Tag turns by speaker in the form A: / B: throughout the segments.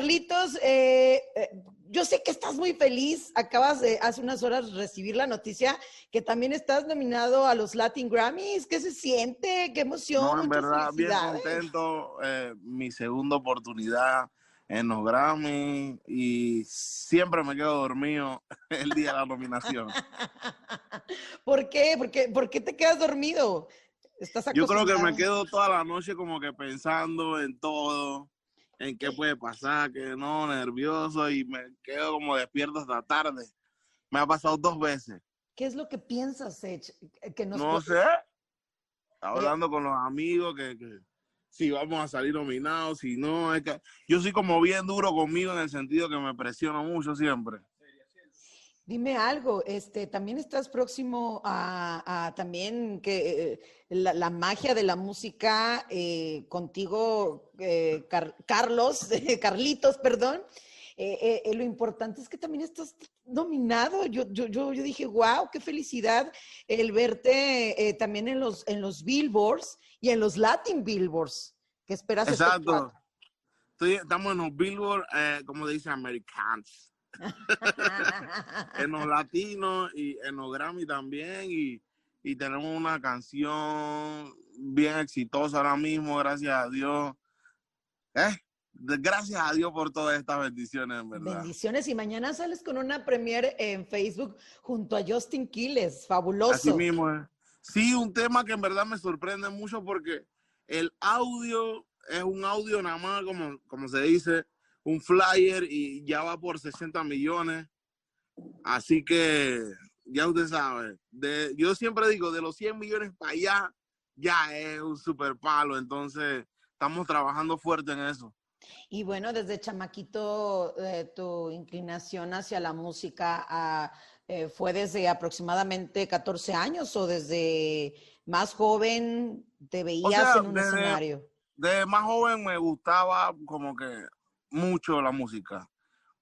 A: Carlitos, eh, eh, yo sé que estás muy feliz. Acabas de hace unas horas recibir la noticia que también estás nominado a los Latin Grammys. ¿Qué se siente? ¿Qué emoción?
B: No, en verdad, bien contento. Eh, mi segunda oportunidad en los Grammy y siempre me quedo dormido el día de la nominación.
A: ¿Por qué? ¿Por qué, ¿Por qué te quedas dormido?
B: ¿Estás Yo creo que me quedo toda la noche como que pensando en todo en qué puede pasar, que no, nervioso y me quedo como despierto hasta tarde. Me ha pasado dos veces.
A: ¿Qué es lo que piensas, Sech? Que
B: no sé. Hablando con los amigos que, si vamos a salir nominados, si no, es que yo soy como bien duro conmigo en el sentido que me presiono mucho siempre.
A: Dime algo, este, también estás próximo a, también que eh, la, magia de la música eh, contigo, eh, Carlos, Carlitos, perdón. lo importante es que también estás nominado. Yo, yo, yo, dije, wow, qué felicidad el verte también en los, en los Billboards y en los Latin Billboards. ¿Qué esperas?
B: Exacto. estamos en los Billboards, como dice Americans en los latinos y en los Grammy también y, tenemos una canción bien exitosa ahora mismo, gracias a Dios. Eh, gracias a Dios por todas estas bendiciones, en verdad.
A: Bendiciones y mañana sales con una premiere en Facebook junto a Justin Quiles, fabuloso.
B: Así mismo es. Sí, un tema que en verdad me sorprende mucho porque el audio es un audio nada más, como, como se dice, un flyer y ya va por 60 millones. Así que ya usted sabe, de, yo siempre digo, de los 100 millones para allá, ya es un super palo. Entonces, estamos trabajando fuerte en eso.
A: Y bueno, desde chamaquito, eh, tu inclinación hacia la música ah, eh, fue desde aproximadamente 14 años o desde más joven te veías en un escenario.
B: De más joven me gustaba como que mucho la música.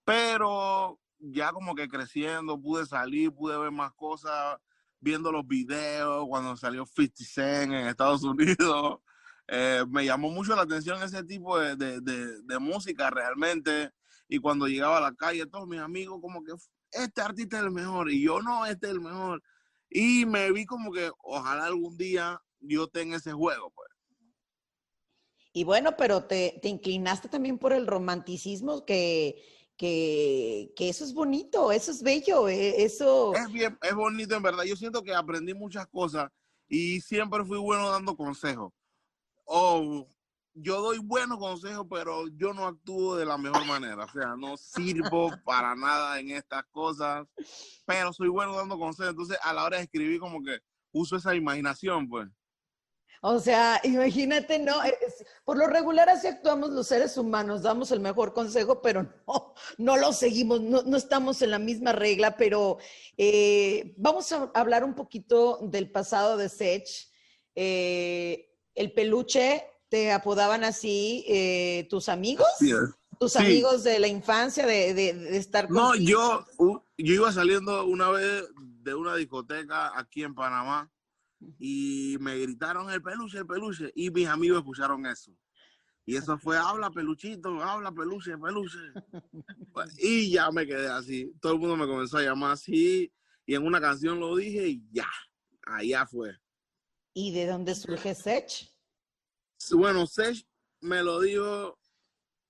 B: Pero ya como que creciendo, pude salir, pude ver más cosas, viendo los videos cuando salió 50 Cent en Estados Unidos. Eh, me llamó mucho la atención ese tipo de, de, música realmente. Y cuando llegaba a la calle, todos mis amigos como que este artista es el mejor y yo no, este es el mejor. Y me vi como que ojalá algún día yo tenga ese juego, pues.
A: Y bueno, pero te, inclinaste también por el romanticismo, que, que, eso es bonito, eso es bello, e, eso...
B: Es bien, es bonito en verdad. Yo siento que aprendí muchas cosas y siempre fui bueno dando consejos. O yo doy buenos consejos, pero yo no actúo de la mejor manera. O sea, no sirvo para nada en estas cosas, pero soy bueno dando consejos. Entonces, a la hora de escribir, como que uso esa imaginación, pues.
A: O sea, imagínate, ¿no? Por lo regular así actuamos los seres humanos, damos el mejor consejo, pero no, no lo seguimos, no, estamos en la misma regla, pero eh, vamos a hablar un poquito del pasado de Sech. Eh, el peluche, ¿te apodaban así eh, tus amigos? ¿Tus amigos de la infancia, de, de, estar
B: No, yo, yo iba saliendo una vez de una discoteca aquí en Panamá y me gritaron el peluche, el peluche, y mis amigos escucharon eso. Y eso fue, habla peluchito, habla peluche, peluche. Y ya me quedé así. Todo el mundo me comenzó a llamar así. Y en una canción lo dije y ya, allá fue.
A: ¿Y de dónde surge Sech?
B: Bueno, Sech me lo dijo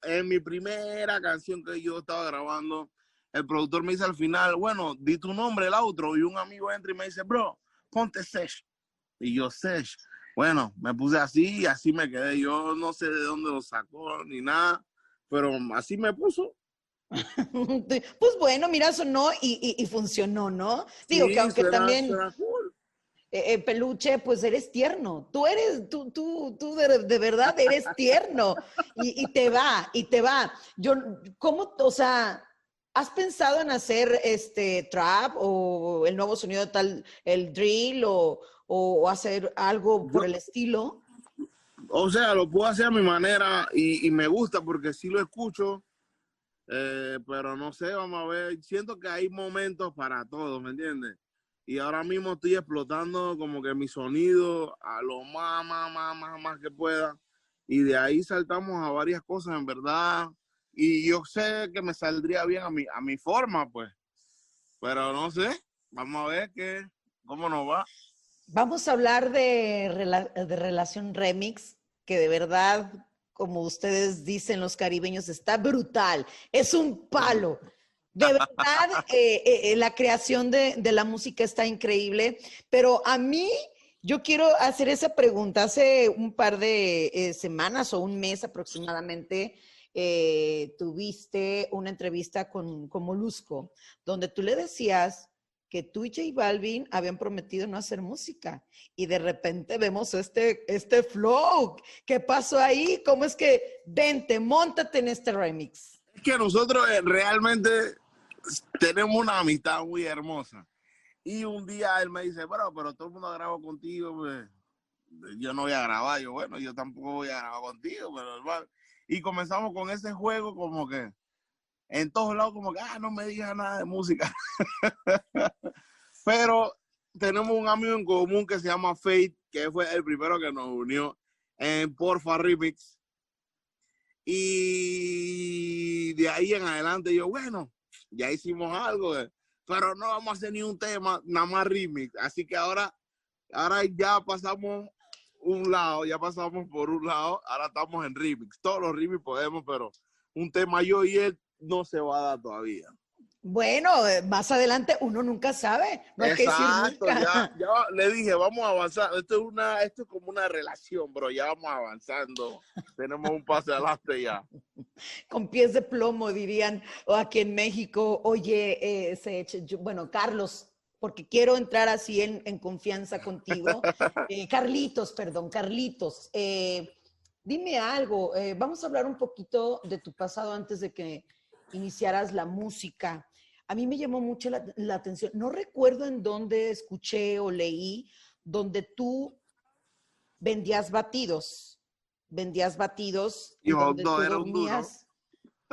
B: en mi primera canción que yo estaba grabando. El productor me dice al final, bueno, di tu nombre, el outro. Y un amigo entra y me dice, bro, ponte Sech. Y yo sé, bueno, me puse así y así me quedé. Yo no sé de dónde lo sacó ni nada, pero así me puso.
A: pues bueno, mira, sonó y, y, funcionó, ¿no? Digo que aunque también eh, eh, peluche, pues eres tierno. Tú eres, tú, tú, tú de, verdad eres tierno y, y, te va, y te va. Yo, ¿cómo, o sea, has pensado en hacer este trap o el nuevo sonido tal, el drill o, o hacer algo por el estilo?
B: O sea, lo puedo hacer a mi manera y, me gusta porque sí lo escucho, eh, pero no sé, vamos a ver, siento que hay momentos para todo, ¿me entiendes? Y ahora mismo estoy explotando como que mi sonido a lo más, más, más, más, más que pueda. Y de ahí saltamos a varias cosas, en verdad. Y yo sé que me saldría bien a mi, a mi forma, pues. Pero no sé, vamos a ver qué, cómo nos va.
A: Vamos a hablar de, de relación remix, que de verdad, como ustedes dicen los caribeños, está brutal. Es un palo. De verdad, eh, eh, la creación de, de, la música está increíble, pero a mí, yo quiero hacer esa pregunta. Hace un par de eh, semanas o un mes aproximadamente, tuviste una entrevista con, con Molusco, donde tú le decías que tú y J Balvin habían prometido no hacer música y de repente vemos este, este flow. ¿Qué pasó ahí? ¿Cómo es que vente, montate en este remix?
B: Es que nosotros realmente tenemos una amistad muy hermosa. Y un día él me dice, bueno, pero todo el mundo grabó contigo, pues, yo no voy a grabar. Yo, bueno, yo tampoco voy a grabar contigo, pero Y comenzamos con ese juego como que en todos lados como que, ah, no me digas nada de música. pero tenemos un amigo en común que se llama Faith, que fue el primero que nos unió en Porfa Remix. Y de ahí en adelante yo, bueno, ya hicimos algo, eh, pero no vamos a hacer ni un tema, nada más remix. Así que ahora, ahora ya pasamos un lado, ya pasamos por un lado, ahora estamos en remix. Todos los remix podemos, pero un tema yo y él no se va a dar todavía.
A: Bueno, eh, más adelante uno nunca sabe. No que
B: nunca. Ya, le dije, vamos a avanzar. Esto es una, esto es como una relación, bro. Ya vamos avanzando. Tenemos un paso adelante ya.
A: Con pies de plomo, dirían, o aquí en México, oye, eh, bueno, Carlos, porque quiero entrar así en, en confianza contigo. Eh, Carlitos, perdón, Carlitos. dime algo. vamos a hablar un poquito de tu pasado antes de que iniciaras la música. A mí me llamó mucho la, atención. No recuerdo en dónde escuché o leí donde tú vendías batidos. Vendías batidos.
B: Y donde no, era.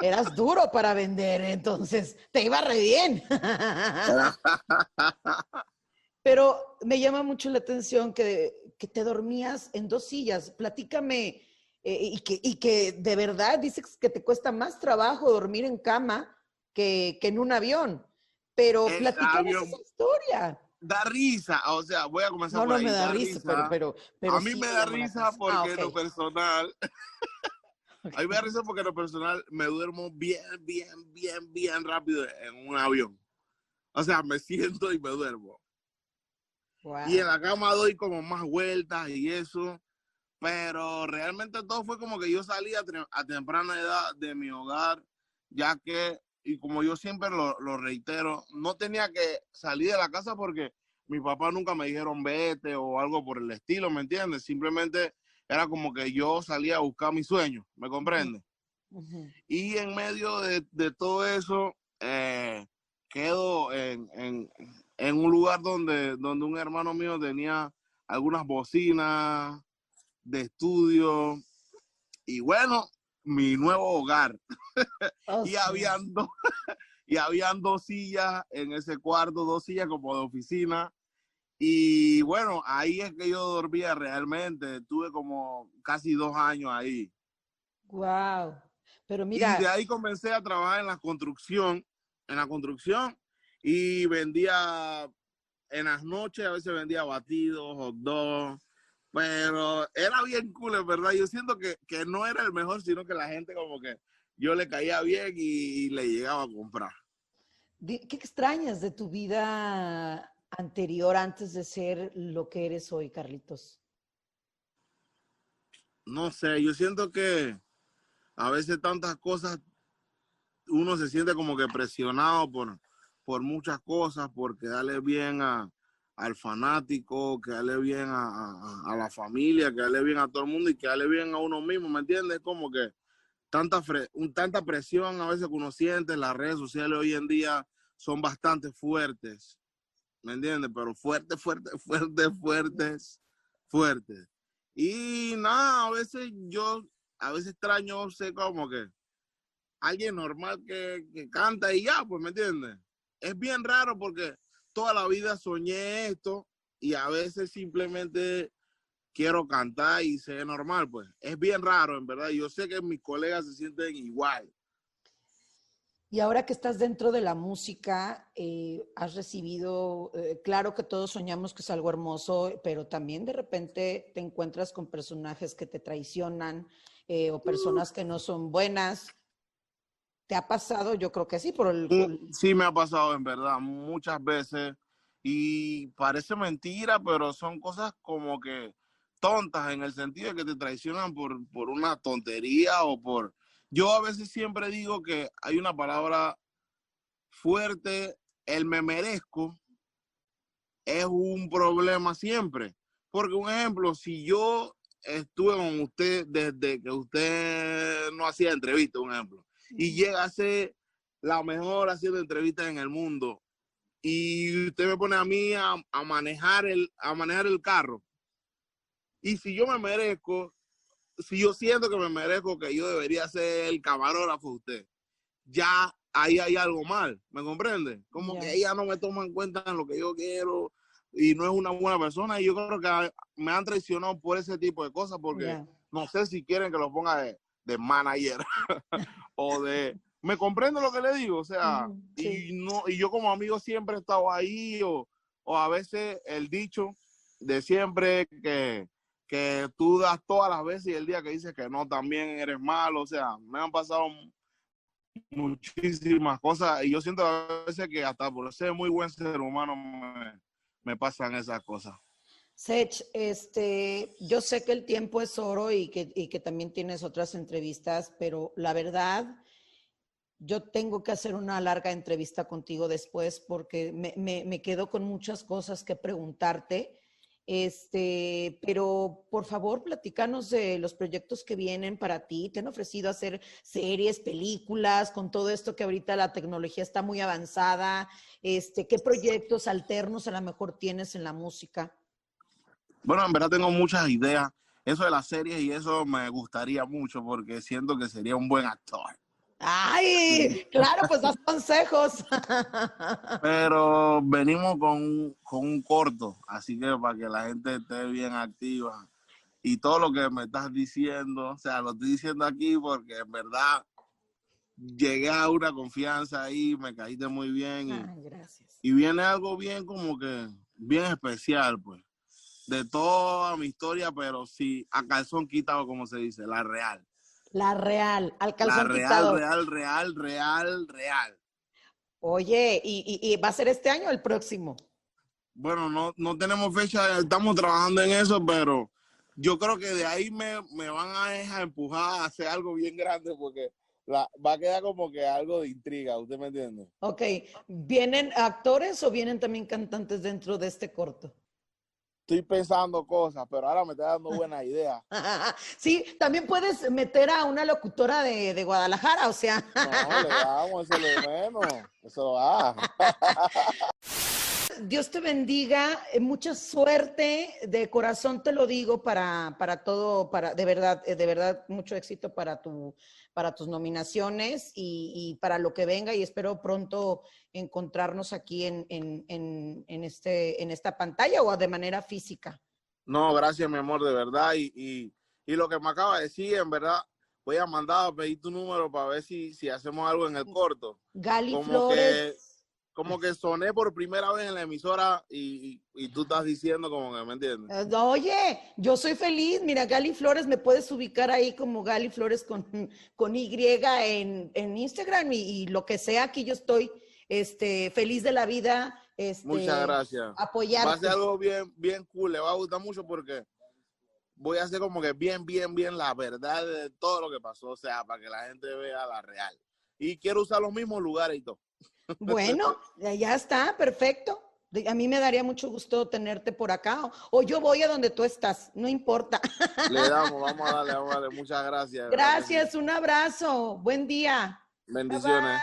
A: Eras duro para vender, entonces te iba re bien. Pero me llama mucho la atención que, que te dormías en dos sillas. Platícame eh, y, que, y que de verdad dices que te cuesta más trabajo dormir en cama que, que en un avión. Pero platícame esa historia.
B: Da risa, o sea, voy a comenzar no, por
A: No, me da, risa, Pero, pero,
B: A mí me da risa porque ah, lo personal... A mí me da risa porque en lo personal me duermo bien, bien, bien, bien rápido en un avión. O sea, me siento y me duermo. Y en la cama doy como más vueltas y eso pero realmente todo fue como que yo salí a, temprana edad de mi hogar, ya que, y como yo siempre lo, reitero, no tenía que salir de la casa porque mi papá nunca me dijeron vete o algo por el estilo, ¿me entiendes? Simplemente era como que yo salía a buscar mi sueño, ¿me comprende? Y en medio de, todo eso, eh, quedo en, en, un lugar donde, donde un hermano mío tenía algunas bocinas, de estudio y bueno, mi nuevo hogar. Oh, y, habían dos, y habían dos sillas en ese cuarto, dos sillas como de oficina. Y bueno, ahí es que yo dormía realmente. Tuve como casi dos años ahí.
A: Wow. Pero mira.
B: Y de ahí comencé a trabajar en la construcción, en la construcción, y vendía en las noches, a veces vendía batidos, hot dogs, pero era bien cool, verdad. Yo siento que, no era el mejor, sino que la gente como que yo le caía bien y, le llegaba a comprar.
A: ¿Qué extrañas de tu vida anterior antes de ser lo que eres hoy, Carlitos?
B: No sé, yo siento que a veces tantas cosas, uno se siente como que presionado por, por muchas cosas, por quedarle bien a, al fanático, que hable bien a, la familia, que hable bien a todo el mundo y que hable bien a uno mismo, ¿me entiendes? Como que tanta, un, tanta presión a veces que uno siente, las redes sociales hoy en día son bastante fuertes, ¿me entiendes? Pero fuertes, fuertes, fuertes, fuertes, fuertes. Y nada, a veces yo, a veces extraño, sé como que alguien normal que, que canta y ya, pues, ¿me entiendes? Es bien raro porque toda la vida soñé esto y a veces simplemente quiero cantar y ser normal, pues. Es bien raro, en verdad. Yo sé que mis colegas se sienten igual,
A: Y ahora que estás dentro de la música, eh, has recibido, eh, claro que todos soñamos que es algo hermoso, pero también de repente te encuentras con personajes que te traicionan eh, o personas que no son buenas. ¿Te ha pasado? Yo creo que sí, por el...
B: Sí, sí me ha pasado en verdad, muchas veces. Y parece mentira, pero son cosas como que tontas en el sentido de que te traicionan por, por una tontería o por yo a veces siempre digo que hay una palabra fuerte, el me merezco, es un problema siempre. Porque un ejemplo, si yo estuve con usted desde que usted no hacía entrevistas, un ejemplo, y llega a ser la mejor haciendo entrevistas en el mundo, y usted me pone a mí a, manejar el, a manejar el carro, y si yo me merezco, si yo siento que me merezco que yo debería ser el camarógrafo de usted, ya ahí hay algo mal, ¿me comprende? Como que ella no me toma en cuenta en lo que yo quiero y no es una buena persona y yo creo que me han traicionado por ese tipo de cosas porque no sé si quieren que lo ponga de, de manager o de... ¿Me comprende lo que le digo? O sea, y, no, y yo como amigo siempre he estado ahí o, o a veces el dicho de siempre que que tú das todas las veces y el día que dices que no, también eres malo. O sea, me han pasado muchísimas cosas y yo siento a veces que hasta por ser muy buen ser humano me, pasan esas cosas.
A: Sech, este, yo sé que el tiempo es oro y que, y que también tienes otras entrevistas, pero la verdad, yo tengo que hacer una larga entrevista contigo después porque me, me, me quedo con muchas cosas que preguntarte este, pero por favor, platícanos de los proyectos que vienen para ti. ¿Te han ofrecido hacer series, películas, con todo esto que ahorita la tecnología está muy avanzada? Este, ¿Qué proyectos alternos a lo mejor tienes en la música?
B: Bueno, en verdad tengo muchas ideas. Eso de las series y eso me gustaría mucho porque siento que sería un buen actor.
A: Ay, claro, pues das consejos.
B: Pero venimos con, con, un corto, así que para que la gente esté bien activa. Y todo lo que me estás diciendo, o sea, lo estoy diciendo aquí porque en verdad llegué a una confianza ahí, me caíste muy bien. Y, gracias. Y viene algo bien como que, bien especial, pues. De toda mi historia, pero sí, a calzón quitado, como se dice, la real.
A: La real, al calzón
B: La real, real, real, real, real.
A: Oye, ¿y, va a ser este año o el próximo?
B: Bueno, no, no tenemos fecha, estamos trabajando en eso, pero yo creo que de ahí me, van a dejar empujar a hacer algo bien grande porque la, va a quedar como que algo de intriga, ¿usted me entiende?
A: Ok, ¿vienen actores o vienen también cantantes dentro de este corto?
B: Estoy pensando cosas, pero ahora me está dando buena idea.
A: sí, también puedes meter a una locutora de, Guadalajara, o sea.
B: no, le damos, eso lo menos, eso va.
A: Dios te bendiga, eh, mucha suerte, de corazón te lo digo para, para todo, para de verdad, eh, de verdad, mucho éxito para tu, para tus nominaciones y, para lo que venga y espero pronto encontrarnos aquí en, este, en esta pantalla o de manera física.
B: No, gracias mi amor, de verdad. Y, lo que me acaba de decir, en verdad, voy a mandar a pedir tu número para ver si, si hacemos algo en el corto.
A: Gali Flores
B: como que soné por primera vez en la emisora y, tú estás diciendo como que, ¿me entiendes?
A: Eh, oye, yo soy feliz. Mira, Gali Flores, me puedes ubicar ahí como Gali Flores con, con Y en, en Instagram y, lo que sea, aquí yo estoy este, feliz de la vida. Este,
B: Muchas gracias.
A: Apoyarte.
B: Va a ser algo bien, bien cool, le va a gustar mucho porque voy a hacer como que bien, bien, bien la verdad de todo lo que pasó, o sea, para que la gente vea la real. Y quiero usar los mismos lugares y todo.
A: Bueno, ya está, perfecto. A mí me daría mucho gusto tenerte por acá o, yo voy a donde tú estás, no importa.
B: Le damos, vamos a darle, vamos a darle. Muchas gracias.
A: Gracias, un abrazo. Buen día.
B: Bendiciones.